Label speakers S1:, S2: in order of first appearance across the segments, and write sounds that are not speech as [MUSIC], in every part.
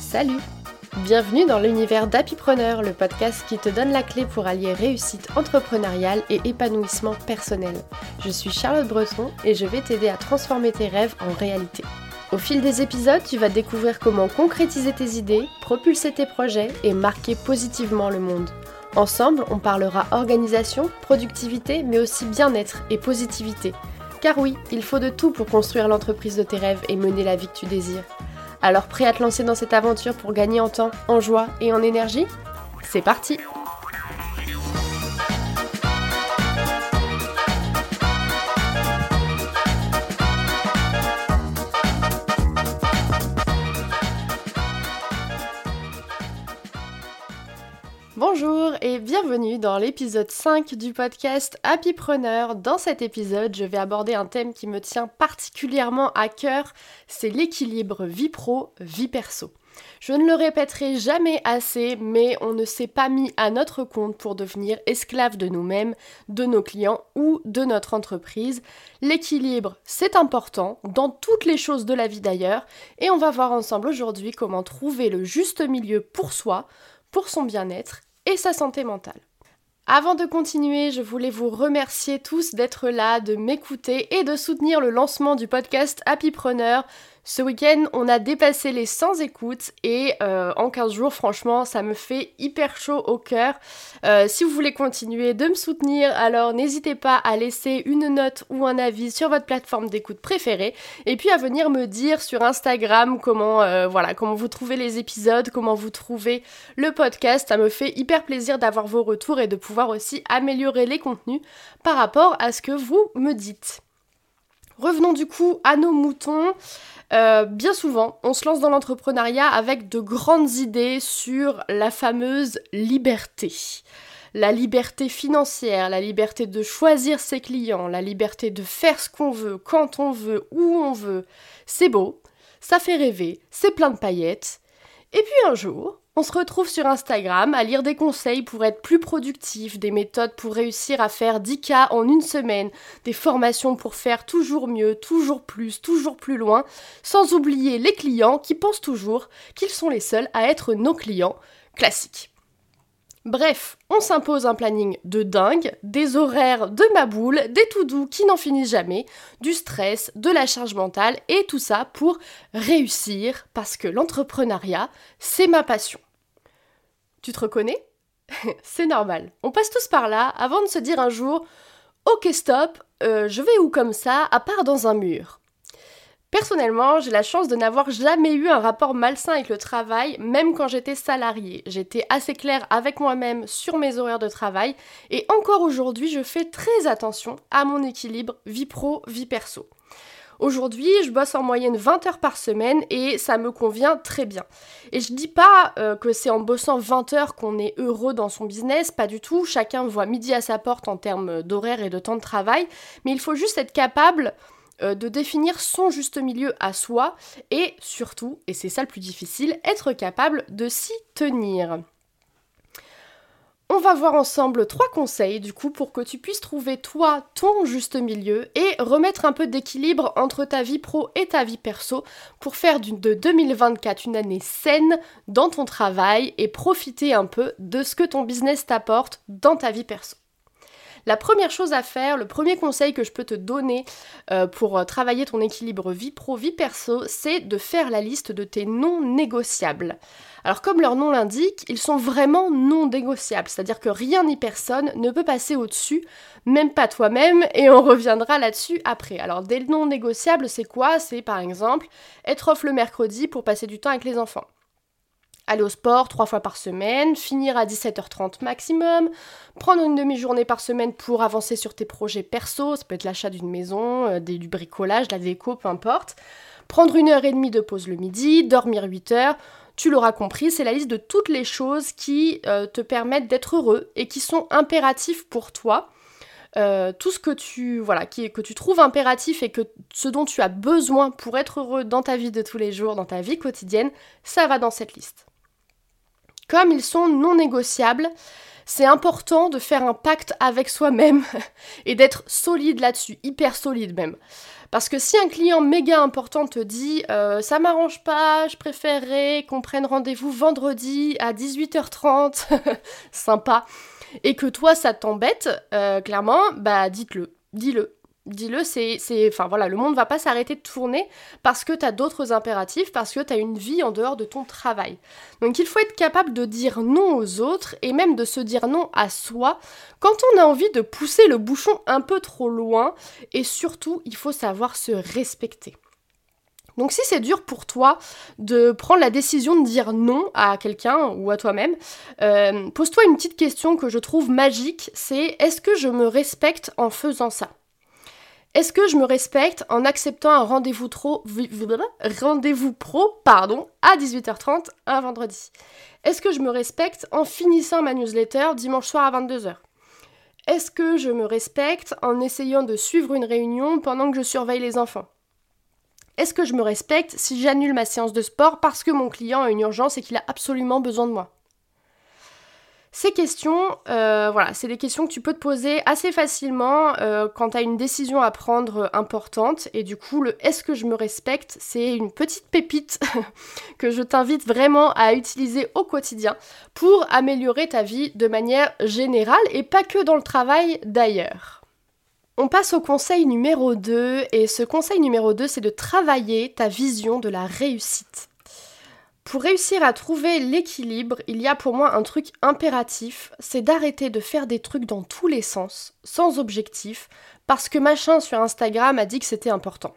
S1: Salut Bienvenue dans l'univers d'Happypreneur, le podcast qui te donne la clé pour allier réussite entrepreneuriale et épanouissement personnel. Je suis Charlotte Breton et je vais t'aider à transformer tes rêves en réalité. Au fil des épisodes, tu vas découvrir comment concrétiser tes idées, propulser tes projets et marquer positivement le monde. Ensemble, on parlera organisation, productivité, mais aussi bien-être et positivité. Car oui, il faut de tout pour construire l'entreprise de tes rêves et mener la vie que tu désires. Alors prêt à te lancer dans cette aventure pour gagner en temps, en joie et en énergie? C'est parti Bonjour et bienvenue dans l'épisode 5 du podcast Happypreneur. Dans cet épisode, je vais aborder un thème qui me tient particulièrement à cœur, c'est l'équilibre vie pro, vie perso. Je ne le répéterai jamais assez, mais on ne s'est pas mis à notre compte pour devenir esclave de nous-mêmes, de nos clients ou de notre entreprise. L'équilibre, c'est important dans toutes les choses de la vie d'ailleurs, et on va voir ensemble aujourd'hui comment trouver le juste milieu pour soi, pour son bien-être et sa santé mentale. Avant de continuer, je voulais vous remercier tous d'être là, de m'écouter et de soutenir le lancement du podcast Happypreneur. Ce week-end, on a dépassé les 100 écoutes et euh, en 15 jours, franchement, ça me fait hyper chaud au cœur. Euh, si vous voulez continuer de me soutenir, alors n'hésitez pas à laisser une note ou un avis sur votre plateforme d'écoute préférée et puis à venir me dire sur Instagram comment, euh, voilà, comment vous trouvez les épisodes, comment vous trouvez le podcast. Ça me fait hyper plaisir d'avoir vos retours et de pouvoir aussi améliorer les contenus par rapport à ce que vous me dites. Revenons du coup à nos moutons. Euh, bien souvent, on se lance dans l'entrepreneuriat avec de grandes idées sur la fameuse liberté. La liberté financière, la liberté de choisir ses clients, la liberté de faire ce qu'on veut, quand on veut, où on veut. C'est beau, ça fait rêver, c'est plein de paillettes. Et puis un jour, on se retrouve sur Instagram à lire des conseils pour être plus productif, des méthodes pour réussir à faire 10K en une semaine, des formations pour faire toujours mieux, toujours plus, toujours plus loin, sans oublier les clients qui pensent toujours qu'ils sont les seuls à être nos clients classiques. Bref, on s'impose un planning de dingue, des horaires de ma boule, des tout doux qui n'en finissent jamais, du stress, de la charge mentale et tout ça pour réussir parce que l'entrepreneuriat, c'est ma passion. Tu te reconnais? [LAUGHS] C'est normal. On passe tous par là avant de se dire un jour Ok, stop, euh, je vais où comme ça, à part dans un mur Personnellement, j'ai la chance de n'avoir jamais eu un rapport malsain avec le travail, même quand j'étais salariée. J'étais assez claire avec moi-même sur mes horaires de travail, et encore aujourd'hui, je fais très attention à mon équilibre vie pro, vie perso. Aujourd'hui, je bosse en moyenne 20 heures par semaine et ça me convient très bien. Et je dis pas euh, que c'est en bossant 20 heures qu'on est heureux dans son business, pas du tout. Chacun voit midi à sa porte en termes d'horaire et de temps de travail, mais il faut juste être capable euh, de définir son juste milieu à soi et surtout, et c'est ça le plus difficile, être capable de s'y tenir. On va voir ensemble trois conseils du coup pour que tu puisses trouver toi ton juste milieu et remettre un peu d'équilibre entre ta vie pro et ta vie perso pour faire de 2024 une année saine dans ton travail et profiter un peu de ce que ton business t'apporte dans ta vie perso. La première chose à faire, le premier conseil que je peux te donner euh, pour euh, travailler ton équilibre vie pro, vie perso, c'est de faire la liste de tes non négociables. Alors comme leur nom l'indique, ils sont vraiment non négociables, c'est-à-dire que rien ni personne ne peut passer au-dessus, même pas toi-même, et on reviendra là-dessus après. Alors des non négociables, c'est quoi? C'est par exemple être off le mercredi pour passer du temps avec les enfants aller au sport trois fois par semaine, finir à 17h30 maximum, prendre une demi-journée par semaine pour avancer sur tes projets perso, ça peut être l'achat d'une maison, euh, du bricolage, la déco, peu importe, prendre une heure et demie de pause le midi, dormir 8 heures, tu l'auras compris, c'est la liste de toutes les choses qui euh, te permettent d'être heureux et qui sont impératifs pour toi. Euh, tout ce que tu voilà que tu trouves impératif et que ce dont tu as besoin pour être heureux dans ta vie de tous les jours, dans ta vie quotidienne, ça va dans cette liste. Comme ils sont non négociables, c'est important de faire un pacte avec soi-même [LAUGHS] et d'être solide là-dessus, hyper solide même. Parce que si un client méga important te dit euh, ça m'arrange pas, je préférerais qu'on prenne rendez-vous vendredi à 18h30, [LAUGHS] sympa, et que toi ça t'embête, euh, clairement, bah dites-le, dis-le. Dis-le, c'est, Enfin voilà, le monde va pas s'arrêter de tourner parce que tu as d'autres impératifs, parce que tu as une vie en dehors de ton travail. Donc il faut être capable de dire non aux autres et même de se dire non à soi quand on a envie de pousser le bouchon un peu trop loin et surtout il faut savoir se respecter. Donc si c'est dur pour toi de prendre la décision de dire non à quelqu'un ou à toi-même, euh, pose-toi une petite question que je trouve magique, c'est est-ce que je me respecte en faisant ça? Est-ce que je me respecte en acceptant un rendez-vous trop rendez-vous pro pardon à 18h30 un vendredi? Est-ce que je me respecte en finissant ma newsletter dimanche soir à 22h Est-ce que je me respecte en essayant de suivre une réunion pendant que je surveille les enfants? Est-ce que je me respecte si j'annule ma séance de sport parce que mon client a une urgence et qu'il a absolument besoin de moi? Ces questions, euh, voilà, c'est des questions que tu peux te poser assez facilement euh, quand tu as une décision à prendre importante. Et du coup, le est-ce que je me respecte, c'est une petite pépite [LAUGHS] que je t'invite vraiment à utiliser au quotidien pour améliorer ta vie de manière générale et pas que dans le travail d'ailleurs. On passe au conseil numéro 2 et ce conseil numéro 2 c'est de travailler ta vision de la réussite. Pour réussir à trouver l'équilibre, il y a pour moi un truc impératif, c'est d'arrêter de faire des trucs dans tous les sens, sans objectif, parce que machin sur Instagram a dit que c'était important.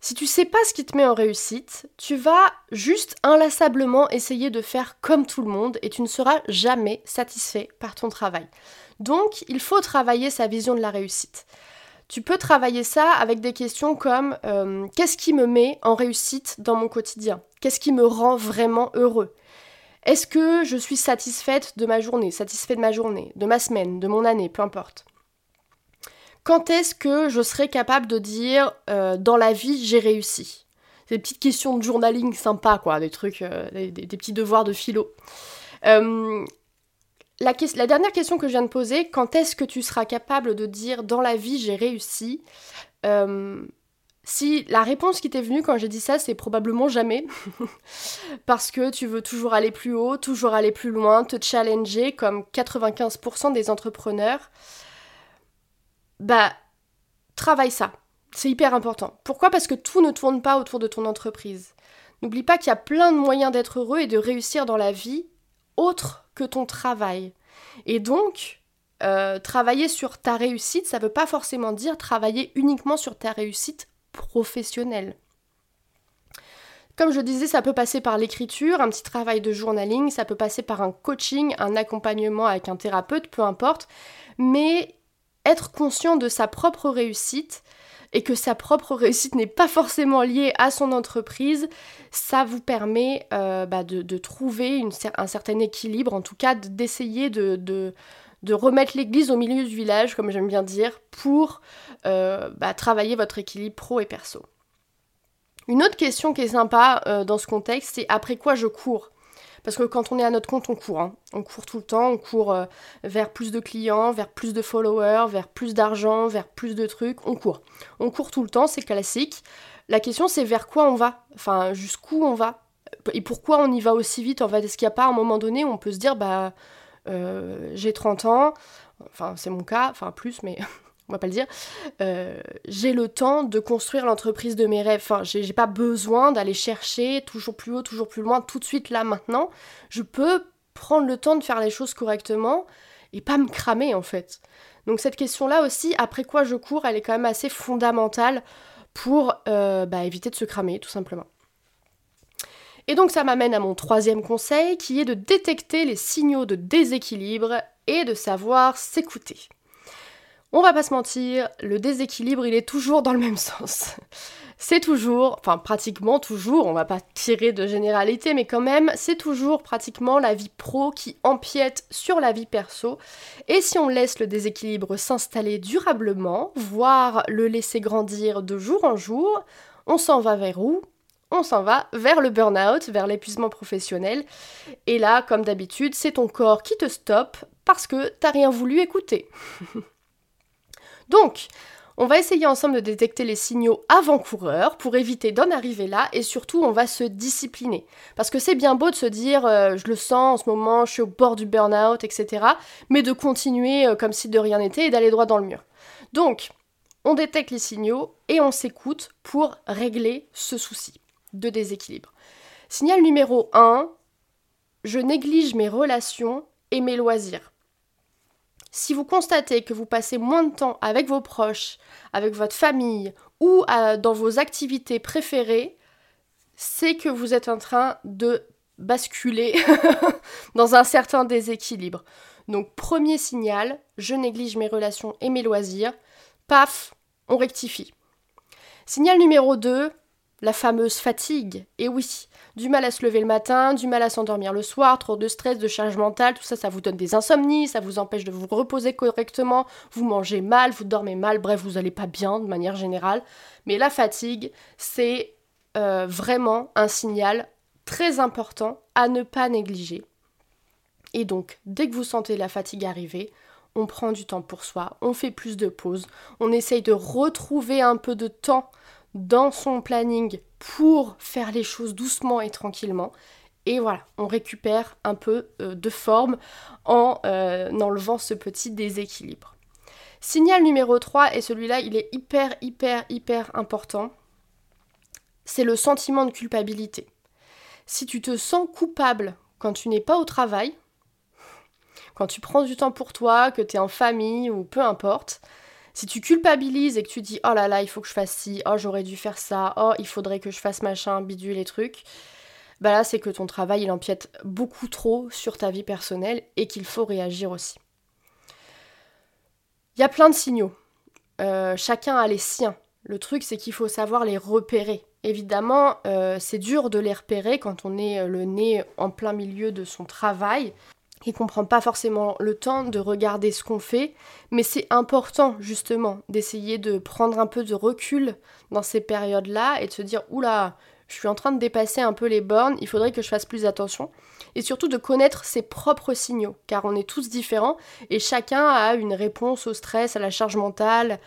S1: Si tu sais pas ce qui te met en réussite, tu vas juste inlassablement essayer de faire comme tout le monde et tu ne seras jamais satisfait par ton travail. Donc, il faut travailler sa vision de la réussite. Tu peux travailler ça avec des questions comme euh, qu'est-ce qui me met en réussite dans mon quotidien? Qu'est-ce qui me rend vraiment heureux? Est-ce que je suis satisfaite de ma journée, satisfait de ma journée, de ma semaine, de mon année, peu importe? Quand est-ce que je serai capable de dire euh, dans la vie j'ai réussi? Des petites questions de journaling sympa, quoi, des trucs, euh, des, petits devoirs de philo. La, dernière question que je viens de poser, quand est-ce que tu seras capable de dire dans la vie j'ai réussi? Euh, Si la réponse qui t'est venue quand j'ai dit ça, c'est probablement jamais. [LAUGHS] Parce que tu veux toujours aller plus haut, toujours aller plus loin, te challenger comme 95% des entrepreneurs. Bah, travaille ça. C'est hyper important. Pourquoi? Parce que tout ne tourne pas autour de ton entreprise. N'oublie pas qu'il y a plein de moyens d'être heureux et de réussir dans la vie autre ton travail. Et donc, euh, travailler sur ta réussite, ça ne veut pas forcément dire travailler uniquement sur ta réussite professionnelle. Comme je disais, ça peut passer par l'écriture, un petit travail de journaling, ça peut passer par un coaching, un accompagnement avec un thérapeute, peu importe. Mais être conscient de sa propre réussite, et que sa propre réussite n'est pas forcément liée à son entreprise, ça vous permet euh, bah, de, trouver un certain équilibre, en tout cas d'essayer de, remettre l'église au milieu du village, comme j'aime bien dire, pour euh, bah, travailler votre équilibre pro et perso. Une autre question qui est sympa euh, dans ce contexte, c'est après quoi je cours? Parce que quand on est à notre compte, on court. Hein. On court tout le temps, on court euh, vers plus de clients, vers plus de followers, vers plus d'argent, vers plus de trucs. On court. On court tout le temps, c'est classique. La question, c'est vers quoi on va? Enfin, jusqu'où on va? Et pourquoi on y va aussi vite En est-ce qu'il n'y a pas un moment donné où on peut se dire, bah, euh, j'ai 30 ans, enfin, c'est mon cas, enfin, plus, mais [LAUGHS] on va pas le dire, euh, j'ai le temps de construire l'entreprise de mes rêves. Enfin, j'ai pas besoin d'aller chercher toujours plus haut, toujours plus loin, tout de suite là, maintenant. Je peux prendre le temps de faire les choses correctement et pas me cramer en fait. Donc cette question-là aussi, après quoi je cours, elle est quand même assez fondamentale pour euh, bah, éviter de se cramer, tout simplement. Et donc ça m'amène à mon troisième conseil, qui est de détecter les signaux de déséquilibre et de savoir s'écouter. On va pas se mentir, le déséquilibre, il est toujours dans le même [LAUGHS] sens. C'est toujours, enfin pratiquement toujours, on va pas tirer de généralité, mais quand même, c'est toujours pratiquement la vie pro qui empiète sur la vie perso. Et si on laisse le déséquilibre s'installer durablement, voire le laisser grandir de jour en jour, on s'en va vers où? On s'en va vers le burn-out, vers l'épuisement professionnel. Et là, comme d'habitude, c'est ton corps qui te stoppe parce que t'as rien voulu écouter. [LAUGHS] Donc, on va essayer ensemble de détecter les signaux avant-coureurs pour éviter d'en arriver là et surtout on va se discipliner. Parce que c'est bien beau de se dire euh, je le sens en ce moment, je suis au bord du burn-out, etc. Mais de continuer euh, comme si de rien n'était et d'aller droit dans le mur. Donc, on détecte les signaux et on s'écoute pour régler ce souci de déséquilibre. Signal numéro 1, je néglige mes relations et mes loisirs. Si vous constatez que vous passez moins de temps avec vos proches, avec votre famille ou euh, dans vos activités préférées, c'est que vous êtes en train de basculer [LAUGHS] dans un certain déséquilibre. Donc premier signal, je néglige mes relations et mes loisirs. Paf, on rectifie. Signal numéro 2, la fameuse fatigue. Et oui, du mal à se lever le matin, du mal à s'endormir le soir, trop de stress, de charge mentale, tout ça, ça vous donne des insomnies, ça vous empêche de vous reposer correctement, vous mangez mal, vous dormez mal, bref, vous n'allez pas bien de manière générale. Mais la fatigue, c'est euh, vraiment un signal très important à ne pas négliger. Et donc, dès que vous sentez la fatigue arriver, on prend du temps pour soi, on fait plus de pauses, on essaye de retrouver un peu de temps dans son planning pour faire les choses doucement et tranquillement. Et voilà, on récupère un peu euh, de forme en euh, enlevant ce petit déséquilibre. Signal numéro 3, et celui-là, il est hyper, hyper, hyper important, c'est le sentiment de culpabilité. Si tu te sens coupable quand tu n'es pas au travail, quand tu prends du temps pour toi, que tu es en famille ou peu importe, si tu culpabilises et que tu dis oh là là, il faut que je fasse ci, oh j'aurais dû faire ça, oh il faudrait que je fasse machin, bidule les trucs, bah là c'est que ton travail il empiète beaucoup trop sur ta vie personnelle et qu'il faut réagir aussi. Il y a plein de signaux. Euh, chacun a les siens. Le truc c'est qu'il faut savoir les repérer. Évidemment, euh, c'est dur de les repérer quand on est le nez en plein milieu de son travail il comprend pas forcément le temps de regarder ce qu'on fait, mais c'est important justement d'essayer de prendre un peu de recul dans ces périodes-là et de se dire oula, je suis en train de dépasser un peu les bornes, il faudrait que je fasse plus attention. Et surtout de connaître ses propres signaux car on est tous différents et chacun a une réponse au stress, à la charge mentale,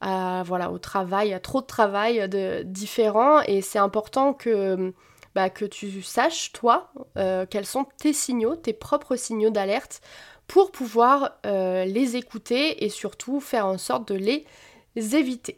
S1: à, voilà, au travail, à trop de travail de différents. Et c'est important que bah, que tu saches, toi, euh, quels sont tes signaux, tes propres signaux d'alerte, pour pouvoir euh, les écouter et surtout faire en sorte de les éviter.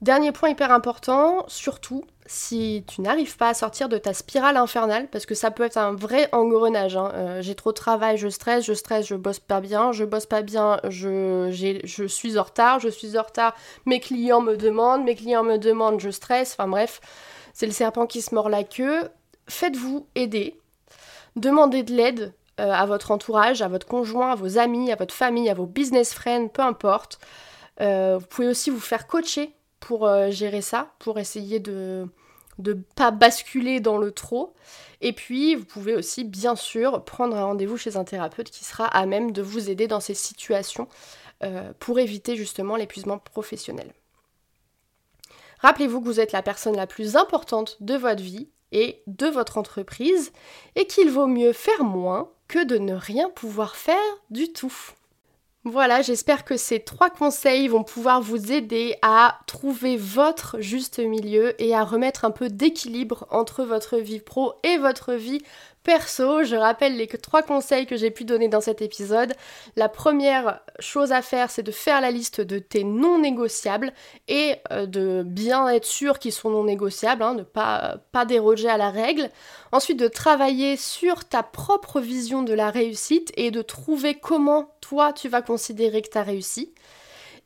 S1: Dernier point hyper important, surtout si tu n'arrives pas à sortir de ta spirale infernale, parce que ça peut être un vrai engrenage. Hein. Euh, j'ai trop de travail, je stresse, je stresse, je bosse pas bien, je bosse pas bien, je, je suis en retard, je suis en retard, mes clients me demandent, mes clients me demandent, je stresse, enfin bref c'est le serpent qui se mord la queue. Faites-vous aider. Demandez de l'aide euh, à votre entourage, à votre conjoint, à vos amis, à votre famille, à vos business friends, peu importe. Euh, vous pouvez aussi vous faire coacher pour euh, gérer ça, pour essayer de ne pas basculer dans le trop. Et puis, vous pouvez aussi, bien sûr, prendre un rendez-vous chez un thérapeute qui sera à même de vous aider dans ces situations pour éviter justement l'épuisement professionnel. Rappelez-vous que vous êtes la personne la plus importante de votre vie et de votre entreprise et qu'il vaut mieux faire moins que de ne rien pouvoir faire du tout. Voilà, j'espère que ces trois conseils vont pouvoir vous aider à trouver votre juste milieu et à remettre un peu d'équilibre entre votre vie pro et votre vie Perso, je rappelle les trois conseils que j'ai pu donner dans cet épisode. La première chose à faire, c'est de faire la liste de tes non négociables et euh, de bien être sûr qu'ils sont non négociables, hein, de pas, pas déroger à la règle. Ensuite, de travailler sur ta propre vision de la réussite et de trouver comment toi tu vas considérer que tu as réussi.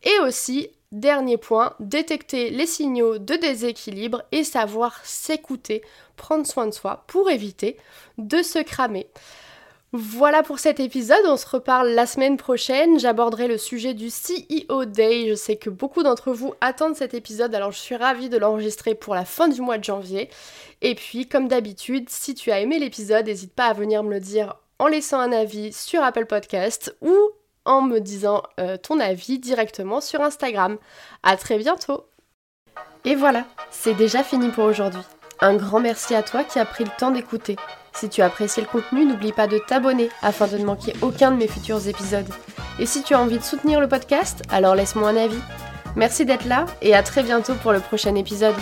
S1: Et aussi Dernier point, détecter les signaux de déséquilibre et savoir s'écouter, prendre soin de soi pour éviter de se cramer. Voilà pour cet épisode, on se reparle la semaine prochaine, j'aborderai le sujet du CEO Day, je sais que beaucoup d'entre vous attendent cet épisode, alors je suis ravie de l'enregistrer pour la fin du mois de janvier. Et puis comme d'habitude, si tu as aimé l'épisode, n'hésite pas à venir me le dire en laissant un avis sur Apple Podcast ou en me disant euh, ton avis directement sur Instagram. À très bientôt Et voilà, c'est déjà fini pour aujourd'hui. Un grand merci à toi qui as pris le temps d'écouter. Si tu as apprécié le contenu, n'oublie pas de t'abonner afin de ne manquer aucun de mes futurs épisodes. Et si tu as envie de soutenir le podcast, alors laisse-moi un avis. Merci d'être là et à très bientôt pour le prochain épisode.